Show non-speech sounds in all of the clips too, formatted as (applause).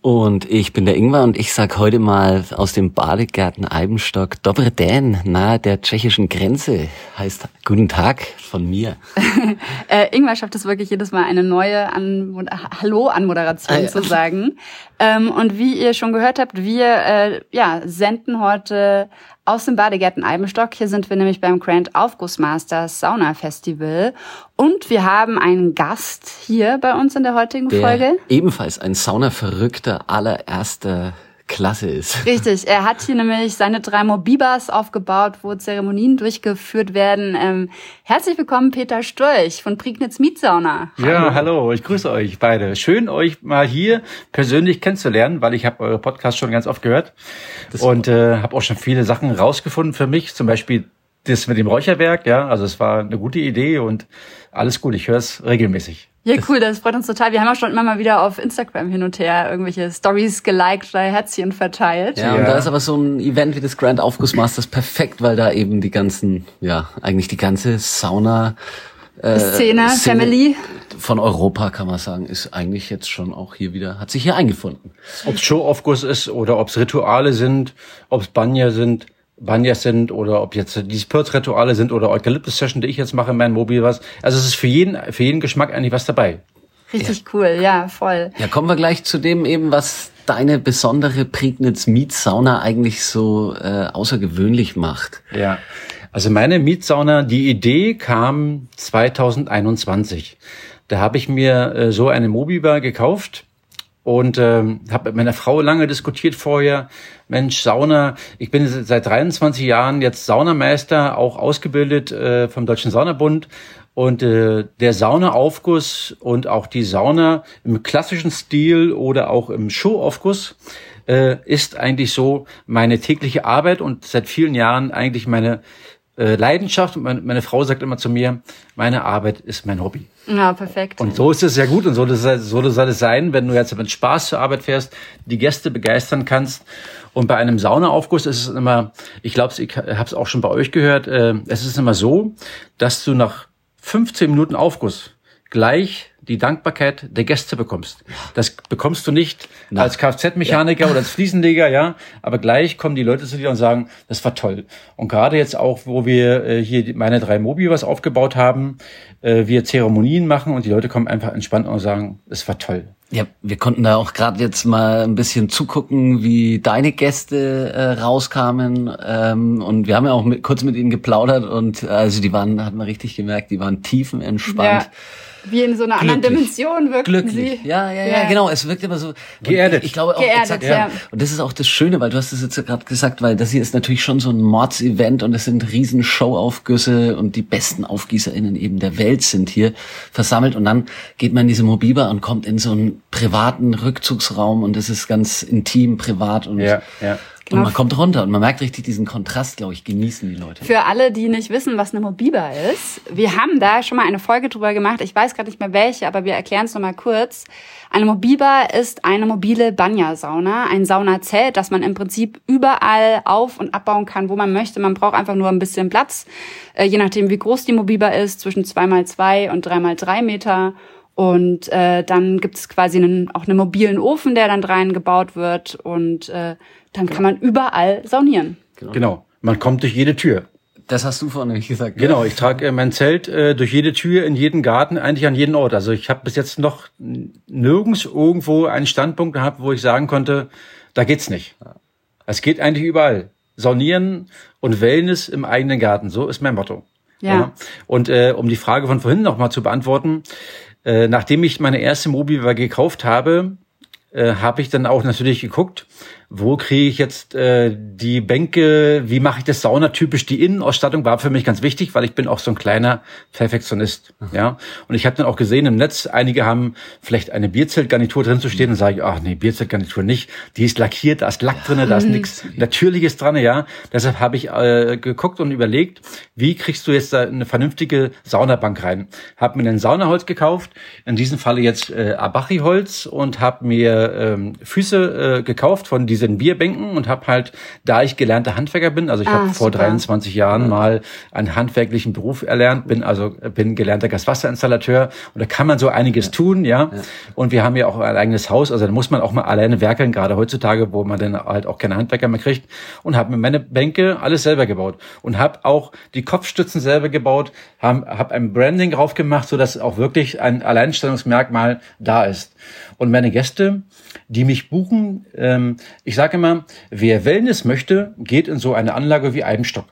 Und ich bin der Ingwer und ich sag heute mal aus dem Badegärten Eibenstock Dobre nahe der tschechischen Grenze. Heißt Guten Tag von mir. (laughs) äh, Ingwer schafft es wirklich jedes Mal eine neue An Hallo-Anmoderation ah, ja. zu sagen. Ähm, und wie ihr schon gehört habt, wir äh, ja, senden heute aus dem Badegärten Eibenstock. Hier sind wir nämlich beim Grand Aufgussmasters Sauna Festival. Und wir haben einen Gast hier bei uns in der heutigen der Folge. Ebenfalls ein Saunaverrückter allererster Klasse ist. Richtig, er hat hier nämlich seine drei Mobibas aufgebaut, wo Zeremonien durchgeführt werden. Ähm, herzlich willkommen, Peter Storch von Prignitz Mietsauna. Hallo. Ja, hallo, ich grüße euch beide. Schön, euch mal hier persönlich kennenzulernen, weil ich habe eure Podcast schon ganz oft gehört das und äh, habe auch schon viele Sachen rausgefunden für mich, zum Beispiel das mit dem Räucherwerk, ja, also es war eine gute Idee und alles gut, ich höre es regelmäßig. Ja, cool, das freut uns total. Wir haben auch schon immer mal wieder auf Instagram hin und her irgendwelche Stories geliked oder Herzchen verteilt. Ja, ja, und da ist aber so ein Event wie das Grand Aufgussmasters perfekt, weil da eben die ganzen, ja, eigentlich die ganze Sauna äh, Szene, Szene, Family von Europa kann man sagen, ist eigentlich jetzt schon auch hier wieder, hat sich hier eingefunden. Ob es Show-Aufguss ist oder ob es Rituale sind, ob es Banya sind, Banyas sind oder ob jetzt die Spirit-Rituale sind oder Eukalyptus-Session, die ich jetzt mache in meinem Mobil was. Also es ist für jeden, für jeden Geschmack eigentlich was dabei. Richtig ja. cool, ja, voll. Ja, kommen wir gleich zu dem eben, was deine besondere Prignitz Mietsauna eigentlich so äh, außergewöhnlich macht. Ja, also meine Mietsauna, die Idee kam 2021. Da habe ich mir äh, so eine Mobibar gekauft und ähm, habe mit meiner Frau lange diskutiert vorher. Mensch, Sauna. Ich bin seit 23 Jahren jetzt Saunameister, auch ausgebildet äh, vom Deutschen Saunabund. Und äh, der Saunaaufguss und auch die Sauna im klassischen Stil oder auch im Showaufguss äh, ist eigentlich so meine tägliche Arbeit und seit vielen Jahren eigentlich meine äh, Leidenschaft. Und meine, meine Frau sagt immer zu mir, meine Arbeit ist mein Hobby. Ja, perfekt. Und so ist es ja gut und so, so soll es sein, wenn du jetzt mit Spaß zur Arbeit fährst, die Gäste begeistern kannst. Und bei einem Saunaaufguss ist es immer, ich glaube, ich habe es auch schon bei euch gehört, äh, es ist immer so, dass du nach 15 Minuten Aufguss gleich die Dankbarkeit der Gäste bekommst. Das bekommst du nicht Na. als Kfz-Mechaniker ja. oder als Fliesenleger, ja. Aber gleich kommen die Leute zu dir und sagen, das war toll. Und gerade jetzt auch, wo wir äh, hier meine drei Mobi was aufgebaut haben, äh, wir Zeremonien machen und die Leute kommen einfach entspannt und sagen, es war toll. Ja, wir konnten da auch gerade jetzt mal ein bisschen zugucken, wie deine Gäste äh, rauskamen. Ähm, und wir haben ja auch mit, kurz mit ihnen geplaudert und also die waren, hat man richtig gemerkt, die waren tiefenentspannt. Ja wie in so einer Glücklich. anderen Dimension wirken Glücklich. sie. Ja, ja, ja, ja, genau. Es wirkt immer so geerdet. Ich glaube auch geerdet, exakt, ja. Und das ist auch das Schöne, weil du hast es jetzt gerade gesagt, weil das hier ist natürlich schon so ein Mordsevent und es sind riesen Showaufgüsse und die besten Aufgießerinnen eben der Welt sind hier versammelt und dann geht man in diese Mobiba und kommt in so einen privaten Rückzugsraum und es ist ganz intim, privat und ja, ja. Genau. Und man kommt runter und man merkt richtig diesen Kontrast, glaube ich, genießen die Leute. Für alle, die nicht wissen, was eine Mobiba ist, wir haben da schon mal eine Folge drüber gemacht. Ich weiß gerade nicht mehr welche, aber wir erklären es nochmal kurz. Eine Mobiba ist eine mobile Banya-Sauna, ein Saunazelt, das man im Prinzip überall auf- und abbauen kann, wo man möchte. Man braucht einfach nur ein bisschen Platz, äh, je nachdem, wie groß die Mobiba ist, zwischen zwei mal zwei und drei mal drei Meter. Und äh, dann gibt es quasi einen, auch einen mobilen Ofen, der dann rein gebaut wird. Und äh, dann kann man überall saunieren. Genau. genau. Man kommt durch jede Tür. Das hast du vorhin nicht gesagt. Genau, ich trage äh, mein Zelt äh, durch jede Tür, in jeden Garten, eigentlich an jeden Ort. Also ich habe bis jetzt noch nirgends irgendwo einen Standpunkt gehabt, wo ich sagen konnte, da geht's nicht. Es geht eigentlich überall. Saunieren und Wellness im eigenen Garten, so ist mein Motto. Ja. ja. Und äh, um die Frage von vorhin nochmal zu beantworten, äh, nachdem ich meine erste Mobi gekauft habe, äh, habe ich dann auch natürlich geguckt, wo kriege ich jetzt äh, die Bänke, wie mache ich das saunatypisch? Die Innenausstattung war für mich ganz wichtig, weil ich bin auch so ein kleiner Perfektionist. Mhm. Ja, und ich habe dann auch gesehen im Netz, einige haben vielleicht eine Bierzeltgarnitur drin zu stehen und sage ich, ach nee, Bierzeltgarnitur nicht, die ist lackiert, da ist Lack drinne, da ist nichts Natürliches dran, ja. Deshalb habe ich äh, geguckt und überlegt, wie kriegst du jetzt da eine vernünftige Saunabank rein? Hab mir ein Saunaholz gekauft, in diesem Falle jetzt äh, Abachi-Holz und habe mir ähm, Füße äh, gekauft von diesen Bierbänken und habe halt, da ich gelernter Handwerker bin, also ich ah, habe vor 23 Jahren mal einen handwerklichen Beruf erlernt, bin also bin gelernter Gaswasserinstallateur und da kann man so einiges ja. tun, ja? ja. Und wir haben ja auch ein eigenes Haus, also da muss man auch mal alleine werkeln, gerade heutzutage, wo man dann halt auch keine Handwerker mehr kriegt und habe mir meine Bänke alles selber gebaut und habe auch die Kopfstützen selber gebaut, habe hab ein Branding drauf gemacht, so dass auch wirklich ein Alleinstellungsmerkmal da ist. Und meine Gäste, die mich buchen, ähm, ich sage immer, wer Wellness möchte, geht in so eine Anlage wie Eibenstock.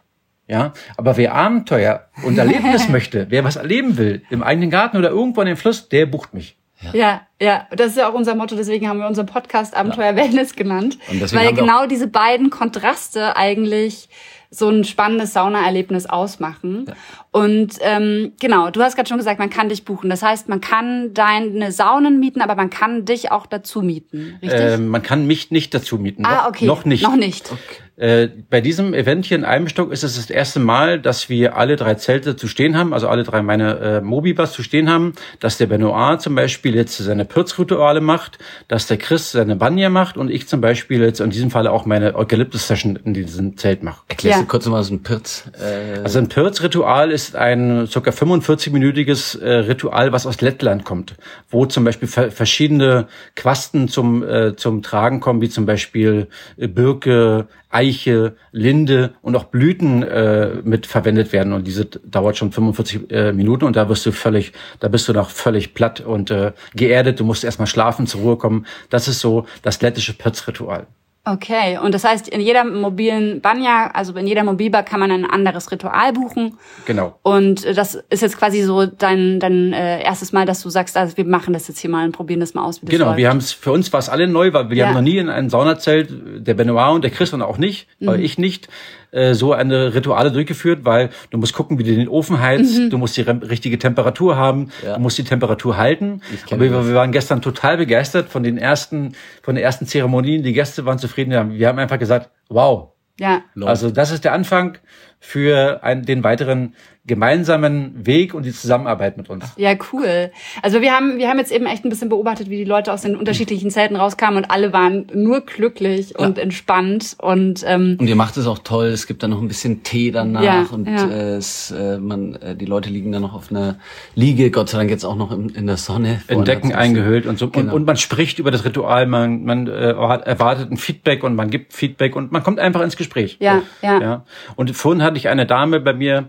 Ja, aber wer Abenteuer und (laughs) Erlebnis möchte, wer was erleben will, im eigenen Garten oder irgendwo an dem Fluss, der bucht mich. Ja. ja, ja, das ist ja auch unser Motto, deswegen haben wir unseren Podcast Abenteuer ja. Wellness genannt, weil genau diese beiden Kontraste eigentlich so ein spannendes Saunaerlebnis ausmachen. Ja. Und ähm, genau, du hast gerade schon gesagt, man kann dich buchen. Das heißt, man kann deine Saunen mieten, aber man kann dich auch dazu mieten, richtig? Äh, man kann mich nicht dazu mieten. Ah, okay. Noch, noch nicht. Noch nicht. Okay. Äh, bei diesem Event hier in Eibenstock ist es das erste Mal, dass wir alle drei Zelte zu stehen haben, also alle drei meine äh, Mobibas zu stehen haben, dass der Benoit zum Beispiel jetzt seine Pirzrituale macht, dass der Chris seine Banja macht und ich zum Beispiel jetzt in diesem Falle auch meine Eukalyptus-Session in diesem Zelt mache. Erklärst ja. du kurz mal so ein Pirz? Äh also ein Pirzritual ist ein ca. 45-minütiges äh, Ritual, was aus Lettland kommt, wo zum Beispiel verschiedene Quasten zum, äh, zum Tragen kommen, wie zum Beispiel äh, Birke, Eiche, Linde und auch Blüten äh, mit verwendet werden. Und diese dauert schon 45 äh, Minuten und da wirst du völlig, da bist du noch völlig platt und äh, geerdet. Du musst erstmal schlafen, zur Ruhe kommen. Das ist so das lettische Pötzritual. Okay, und das heißt, in jeder mobilen Banya, also in jeder Mobilbar kann man ein anderes Ritual buchen. Genau. Und das ist jetzt quasi so dein, dein äh, erstes Mal, dass du sagst, also wir machen das jetzt hier mal und probieren das mal aus. Wie das genau, läuft. wir haben es, für uns war es alle neu, weil wir ja. haben noch nie in einem Saunazelt, der Benoit und der Chris und auch nicht, mhm. weil ich nicht, äh, so eine Rituale durchgeführt, weil du musst gucken, wie du den Ofen heizt, mhm. du musst die richtige Temperatur haben, ja. du musst die Temperatur halten. Aber wir, wir, waren gestern total begeistert von den ersten, von den ersten Zeremonien. Die Gäste waren zufrieden. Wir haben einfach gesagt, wow. Ja. Also das ist der Anfang für einen, den weiteren gemeinsamen Weg und die Zusammenarbeit mit uns. Ja, cool. Also wir haben, wir haben jetzt eben echt ein bisschen beobachtet, wie die Leute aus den unterschiedlichen Zelten rauskamen und alle waren nur glücklich ja. und entspannt und ähm, und ihr macht es auch toll. Es gibt dann noch ein bisschen Tee danach ja, und ja. Äh, es, äh, man, äh, die Leute liegen dann noch auf einer Liege. Gott sei Dank jetzt auch noch in, in der Sonne. In Decken eingehüllt und so genau. und, und man spricht über das Ritual. Man man äh, erwartet ein Feedback und man gibt Feedback und man kommt einfach ins Gespräch. Ja, ja. ja. Und vorhin hatte ich eine Dame bei mir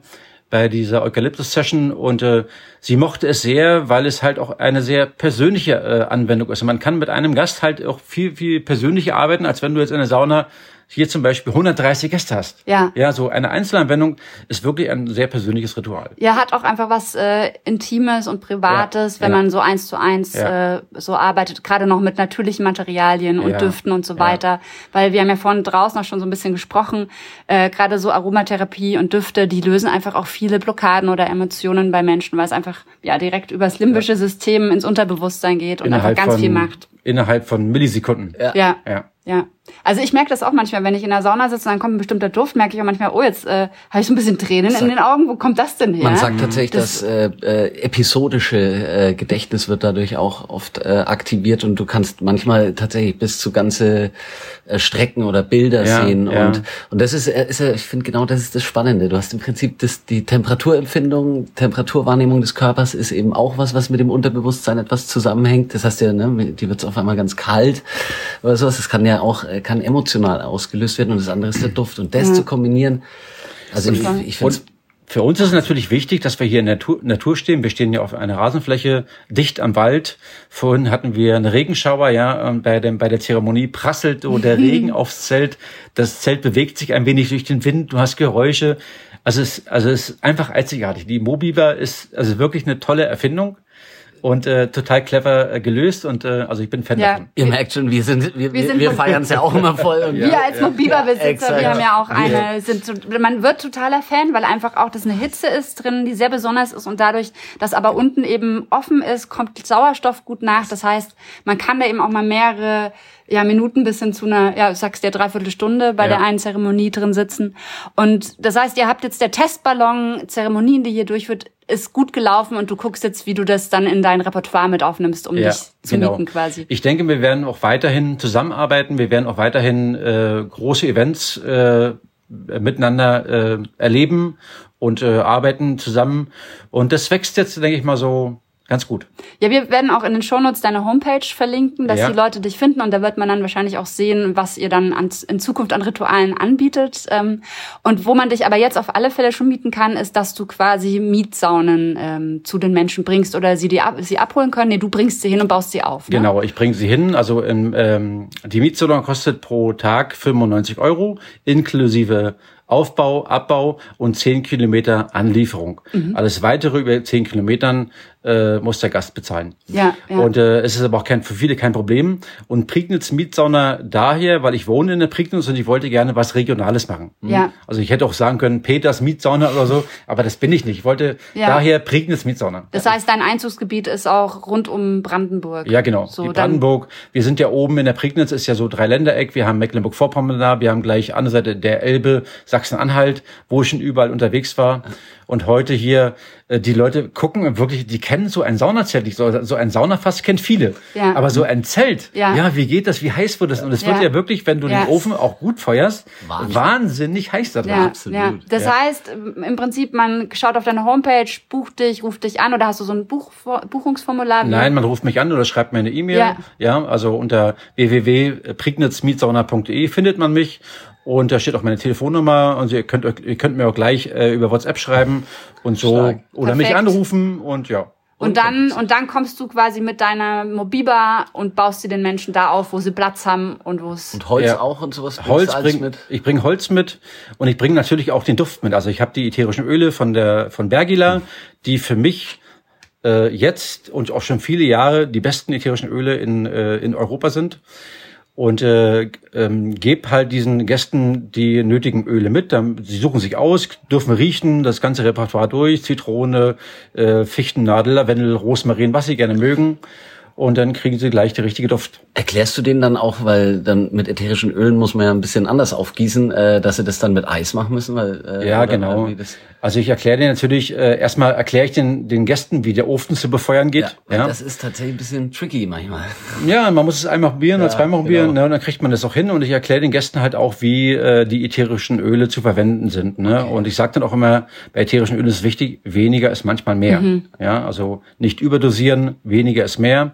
bei dieser Eukalyptus-Session und äh, sie mochte es sehr, weil es halt auch eine sehr persönliche äh, Anwendung ist. Man kann mit einem Gast halt auch viel, viel persönlicher arbeiten, als wenn du jetzt in der Sauna hier zum Beispiel 130 Gäste hast. Ja. Ja, so eine Einzelanwendung ist wirklich ein sehr persönliches Ritual. Ja, hat auch einfach was äh, Intimes und Privates, ja, wenn ja. man so eins zu eins ja. äh, so arbeitet, gerade noch mit natürlichen Materialien und Düften und so weiter. Weil wir haben ja vorhin draußen auch schon so ein bisschen gesprochen, äh, gerade so Aromatherapie und Düfte, die lösen einfach auch viele Blockaden oder Emotionen bei Menschen, weil es einfach ja direkt übers limbische System ins Unterbewusstsein geht und Innerhalb einfach ganz von, viel macht. Innerhalb von Millisekunden. Ja. ja. Ja. Also ich merke das auch manchmal, wenn ich in der Sauna sitze und dann kommt ein bestimmter Duft, merke ich auch manchmal, oh, jetzt äh, habe ich so ein bisschen Tränen sagt, in den Augen. Wo kommt das denn her? Man sagt tatsächlich, das, das äh, äh, episodische äh, Gedächtnis wird dadurch auch oft äh, aktiviert und du kannst manchmal tatsächlich bis zu ganze äh, Strecken oder Bilder ja, sehen. Ja. Und, und das ist, äh, ist ich finde genau das ist das Spannende. Du hast im Prinzip das, die Temperaturempfindung, Temperaturwahrnehmung des Körpers ist eben auch was, was mit dem Unterbewusstsein etwas zusammenhängt. Das heißt ja, ne, die wird auf einmal ganz kalt oder sowas. Das kann ja auch äh, kann emotional ausgelöst werden und das andere ist der Duft. Und das ja. zu kombinieren, also ich, ich finde für uns ist es natürlich wichtig, dass wir hier in der Natur, Natur stehen. Wir stehen ja auf einer Rasenfläche dicht am Wald. Vorhin hatten wir einen Regenschauer, ja, und bei, dem, bei der Zeremonie prasselt so der (laughs) Regen aufs Zelt. Das Zelt bewegt sich ein wenig durch den Wind. Du hast Geräusche. Also es, also es ist einfach einzigartig. Die Mobiba ist also wirklich eine tolle Erfindung und äh, total clever äh, gelöst und äh, also ich bin Fan Ja. davon. Ihr merkt schon, wir sind, wir, Wir wir, feiern es ja auch immer voll. Und (laughs) Wir als Mobiba-Besitzer, exakt. wir haben ja auch eine, sind, so- man wird totaler Fan, weil einfach auch das eine Hitze ist drin, die sehr besonders ist und dadurch, dass aber unten eben offen ist, kommt Sauerstoff gut nach. Das heißt, man kann da eben auch mal mehrere ja, Minuten bis hin zu einer, ja, ich sag's dir, dreiviertel Stunde bei Ja. der einen Zeremonie drin sitzen. Und das heißt, ihr habt jetzt der Testballon, Zeremonien, die hier durchführt, ist gut gelaufen und du guckst jetzt, wie du das dann in dein Repertoire mit aufnimmst, um dich zu mieten quasi. Ich denke, wir werden auch weiterhin zusammenarbeiten. Wir werden auch weiterhin äh, große Events äh, miteinander äh, erleben und äh, arbeiten zusammen. Und das wächst jetzt, denke ich mal, so ganz gut. Ja, wir werden auch in den Shownotes deine Homepage verlinken, dass Ja. die Leute dich finden und da wird man dann wahrscheinlich auch sehen, was ihr dann an, in Zukunft an Ritualen anbietet. Ähm, und wo man dich aber jetzt auf alle Fälle schon mieten kann, ist, dass du quasi Mietsaunen ähm, zu den Menschen bringst oder sie die sie abholen können. Nee, du bringst sie hin und baust sie auf. Ne? Genau, ich bringe sie hin. Also im, ähm, die Mietsalon kostet pro Tag 95 Euro, inklusive Aufbau, Abbau und 10 Kilometer Anlieferung. Mhm. Alles weitere über 10 Kilometern äh, muss der Gast bezahlen. Ja, ja. Und äh, es ist aber auch kein, für viele kein Problem. Und Prignitz Mietsauna daher, weil ich wohne in der Prignitz und ich wollte gerne was Regionales machen. Ja. Also ich hätte auch sagen können, Peters Mietsauna oder so, aber das bin ich nicht. Ich wollte Ja. daher Prignitz Mietsauna. Das heißt, dein Einzugsgebiet ist auch rund um Brandenburg. Ja, genau. So, Brandenburg. Wir sind ja oben in der Prignitz, ist ja so Dreiländereck. Wir haben Mecklenburg-Vorpommern da. Wir haben gleich andere Seite der Elbe, Sachsen-Anhalt, wo ich schon überall unterwegs war. Und heute hier, äh, die Leute gucken wirklich, die kennen so ein Saunazelt nicht. So, so ein Saunafass kennt viele. Ja. Aber so ein Zelt, Ja. ja, wie geht das? Wie heiß wird das? Und es wird Ja. ja wirklich, wenn du Ja. den Ofen auch gut feuerst, Wahnsinn. wahnsinnig heiß da drin. Ja, absolut. ja. Das Ja. heißt, im Prinzip, man schaut auf deine Homepage, bucht dich, ruft dich an oder hast du so ein Buch, Buchungsformular? Nein, man ruft mich an oder schreibt mir eine E-Mail. Ja. Ja. also unter www.prignitzmietsauna.de findet man mich. Und da steht auch meine Telefonnummer und ihr könnt, euch- ihr könnt mir auch gleich äh, über WhatsApp schreiben und so Stark. oder mich Perfekt. anrufen und ja. Und dann, und dann kommst du quasi mit deiner Mobiba und baust sie den Menschen da auf, wo sie Platz haben und wo es. Und Holz Ja. auch und sowas. bringst Holz du alles bring, mit. ich bringe Holz mit und ich bringe natürlich auch den Duft mit. Also ich habe die ätherischen Öle von der von Bergila, die für mich äh, jetzt und auch schon viele Jahre die besten ätherischen Öle in äh, in Europa sind. Und äh, ähm, gebe halt diesen Gästen die nötigen Öle mit. Dann, sie suchen sich aus, dürfen riechen, das ganze Repertoire durch, Zitrone, äh, Fichtennadel, Lavendel, Rosmarin, was sie gerne mögen. Und dann kriegen sie gleich die richtige Duft. Erklärst du denen dann auch, weil dann mit ätherischen Ölen muss man ja ein bisschen anders aufgießen, äh, dass sie das dann mit Eis machen müssen? Weil, äh, Ja, oder genau. Also ich erkläre dir natürlich, äh, erstmal erkläre ich den, den Gästen, wie der Ofen zu befeuern ja, geht. weil Ja, das ist tatsächlich ein bisschen tricky manchmal. (laughs) ja. man muss es einmal probieren oder Ja, zweimal probieren, genau. ne, und dann kriegt man das auch hin. Und ich erkläre den Gästen halt auch, wie äh, die ätherischen Öle zu verwenden sind. Ne? Und ich sage dann auch immer, bei ätherischen Ölen ist es wichtig, weniger ist manchmal mehr. Ja, also nicht überdosieren, weniger ist mehr.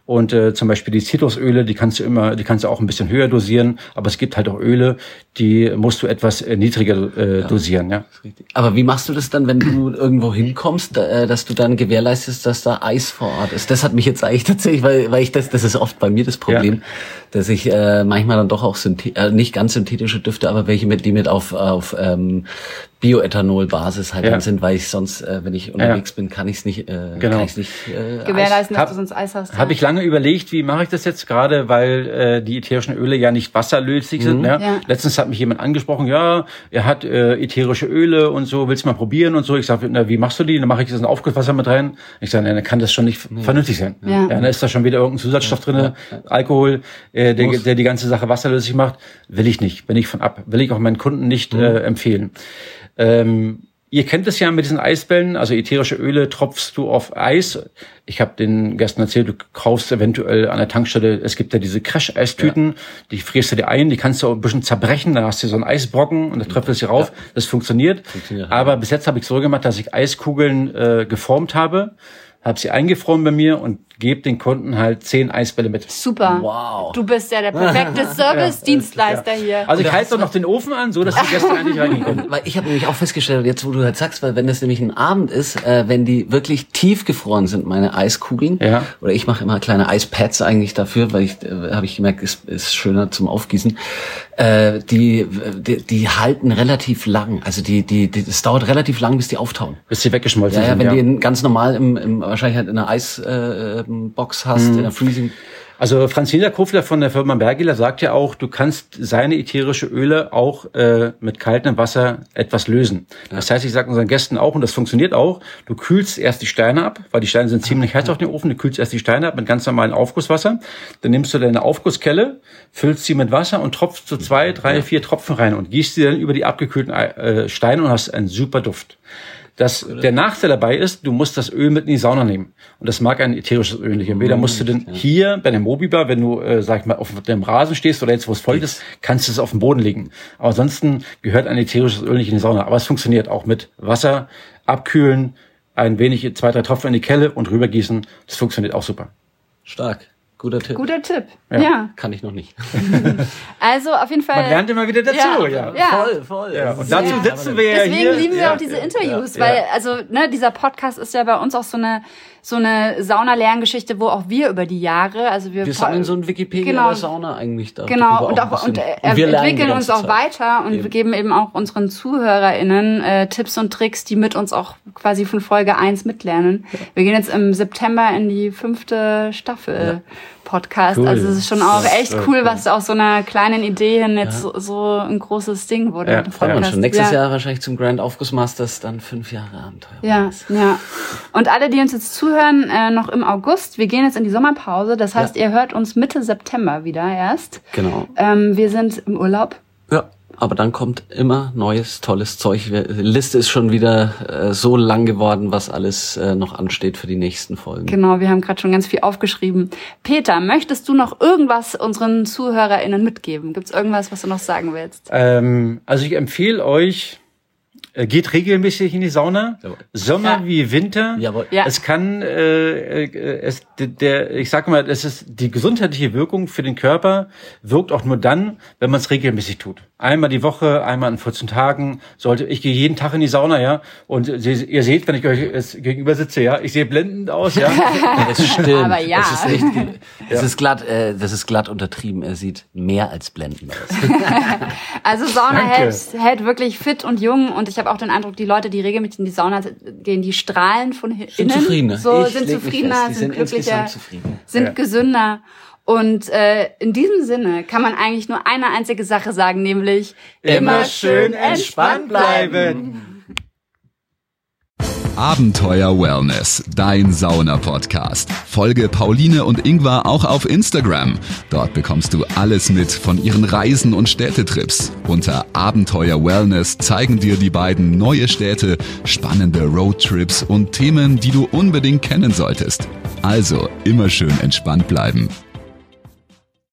Und äh, zum Beispiel die Zitrusöle, die kannst du immer, die kannst du auch ein bisschen höher dosieren, aber es gibt halt auch Öle, die musst du etwas äh, niedriger äh, dosieren, ja. Aber wie machst du das dann, wenn du irgendwo hinkommst, äh, dass du dann gewährleistest, dass da Eis vor Ort ist? Das hat mich jetzt eigentlich (laughs) tatsächlich, weil, weil ich das, das ist oft bei mir das Problem, dass ich äh, manchmal dann doch auch synthe äh, nicht ganz synthetische Düfte, aber welche mit, die mit auf, auf ähm, Bioethanol-Basis halt Ja. dann sind, weil ich sonst, äh, wenn ich unterwegs bin, kann ich es nicht, äh, Genau. kann ich's nicht äh, gewährleisten, dass Hab- du sonst Eis hast. Habe ich lange überlegt, wie mache ich das jetzt gerade, weil äh, die ätherischen Öle ja nicht wasserlöslich sind. Ne? Ja. Letztens hat mich jemand angesprochen, ja, er hat äh, ätherische Öle und so, willst du mal probieren und so. Ich sage, na, wie machst du die? Dann mache ich das in Aufgusswasser mit rein. Ich sage, na, dann kann das schon nicht vernünftig sein. Ja. dann ist da schon wieder irgendein Zusatzstoff drinne, Alkohol, äh, der, der die ganze Sache wasserlöslich macht. Will ich nicht, bin ich von ab. Will ich auch meinen Kunden nicht äh, empfehlen. Ähm, Ihr kennt es ja mit diesen Eisbällen, also ätherische Öle tropfst du auf Eis. Ich habe den Gästen erzählt, du kaufst eventuell an der Tankstelle, es gibt ja diese Crash-Eistüten, die frierst du dir ein, die kannst du auch ein bisschen zerbrechen, dann hast du so einen Eisbrocken und da tröpfelst du rauf. Das funktioniert. Funktioniert, Aber bis jetzt habe ich so gemacht, dass ich Eiskugeln äh, geformt habe, habe sie eingefroren bei mir und gebe den Kunden halt zehn Eisbälle mit. Super. Wow. Du bist ja der perfekte (laughs) Service-Dienstleister hier. Also ich halte doch noch den Ofen an, so dass die Gäste (laughs) eigentlich können. Weil ich habe nämlich auch festgestellt, jetzt wo du halt sagst, weil wenn das nämlich ein Abend ist, äh, wenn die wirklich tiefgefroren sind, meine Eiskugeln, Ja. oder ich mache immer kleine Eispads eigentlich dafür, weil ich äh, habe ich gemerkt, ist, ist schöner zum Aufgießen. Äh, die, die die halten relativ lang, also die die, die es dauert relativ lang, bis die auftauen. Bis sie weggeschmolzen Ja, ja, sind. wenn ja. die in, ganz normal im, im, wahrscheinlich halt in einer Eisbox äh, hast, Mhm. in einer Freezing. Also Franziska Kofler von der Firma Bergila sagt ja auch, du kannst seine ätherische Öle auch äh, mit kaltem Wasser etwas lösen. Das heißt, ich sage unseren Gästen auch, und das funktioniert auch, du kühlst erst die Steine ab, weil die Steine sind ziemlich heiß auf dem Ofen, du kühlst erst die Steine ab mit ganz normalem Aufgusswasser. Dann nimmst du deine Aufgusskelle, füllst sie mit Wasser und tropfst so zwei, drei, vier Tropfen rein und gießt sie dann über die abgekühlten äh, Steine und hast einen super Duft. Das, der Nachteil dabei ist, du musst das Öl mit in die Sauna nehmen. Und das mag ein ätherisches Öl nicht. Entweder musst du denn hier bei dem Mobibar, wenn du, äh, sag ich mal, auf dem Rasen stehst oder jetzt, wo es voll ist, kannst du es auf dem Boden legen. Aber ansonsten gehört ein ätherisches Öl nicht in die Sauna. Aber es funktioniert auch mit Wasser, abkühlen, ein wenig, zwei, drei Tropfen in die Kelle und rübergießen. Das funktioniert auch super. Stark. Guter Tipp. Guter Tipp. Ja. Ja. Kann ich noch nicht. (laughs) Also auf jeden Fall. Man lernt immer wieder dazu, ja. Ja. Voll, voll. Ja, und dazu Ja. sitzen wir ja Deswegen hier. lieben wir ja, auch diese ja, Interviews, ja, weil ja. also ne, dieser Podcast ist ja bei uns auch so eine so eine Sauna-Lerngeschichte, wo auch wir über die Jahre, also wir Wir sammeln so ein Wikipedia Genau. der Sauna eigentlich da. Genau, und auch und, äh, wir lernen entwickeln uns auch Zeit. weiter und Eben. wir geben eben auch unseren ZuhörerInnen äh, Tipps und Tricks, die mit uns auch quasi von Folge 1 mitlernen. Wir gehen jetzt im September in die fünfte Staffel Podcast. Cool. Also es ist schon auch Ja, echt ja, cool, cool. was aus so einer kleinen Idee hin jetzt so, so ein großes Ding wurde. Ja, uns Podcast. schon. Nächstes ja. Jahr wahrscheinlich zum Grand Aufguss Masters dann fünf Jahre Abenteuer. Ja, ja. Und alle, die uns jetzt zuhören, äh, noch im August, wir gehen jetzt in die Sommerpause. Das heißt, ihr hört uns Mitte September wieder erst. Genau. Ähm, wir sind im Urlaub. Ja, aber dann kommt immer neues, tolles Zeug. Die Liste ist schon wieder äh, so lang geworden, was alles äh, noch ansteht für die nächsten Folgen. Genau, wir haben gerade schon ganz viel aufgeschrieben. Peter, möchtest du noch irgendwas unseren ZuhörerInnen mitgeben? Gibt's irgendwas, was du noch sagen willst? Ähm, also ich empfehle euch, äh, geht regelmäßig in die Sauna. Jawohl. Sommer Ja. wie Winter. Jawohl. Ja. Es kann, äh, äh, es, der, ich sag mal, es ist die gesundheitliche Wirkung für den Körper wirkt auch nur dann, wenn man es regelmäßig tut. Einmal die Woche, einmal in 14 Tagen. Sollte ich gehe jeden Tag in die Sauna, ja. Und Sie, ihr seht, wenn ich euch jetzt gegenüber sitze, ja, ich sehe blendend aus, ja. (laughs) Das stimmt. Aber ja. Es ist, nicht, es ist glatt, äh, das ist glatt untertrieben. Er sieht mehr als blendend aus. (laughs) Also Sauna hält, hält wirklich fit und jung und ich habe auch den Eindruck, die Leute, die regelmäßig in die Sauna gehen, die strahlen von Sind innen. zufriedener. So Ich sind zufriedener, sind sind glücklicher, zufriedener. sind Ja. gesünder. Und äh, in diesem Sinne kann man eigentlich nur eine einzige Sache sagen, nämlich Immer schön entspannt bleiben. Abenteuer Wellness, dein Sauna-Podcast. Folge Pauline und Ingwer auch auf Instagram. Dort bekommst du alles mit von ihren Reisen und Städtetrips. Unter Abenteuer Wellness zeigen dir die beiden neue Städte, spannende Roadtrips und Themen, die du unbedingt kennen solltest. Also immer schön entspannt bleiben.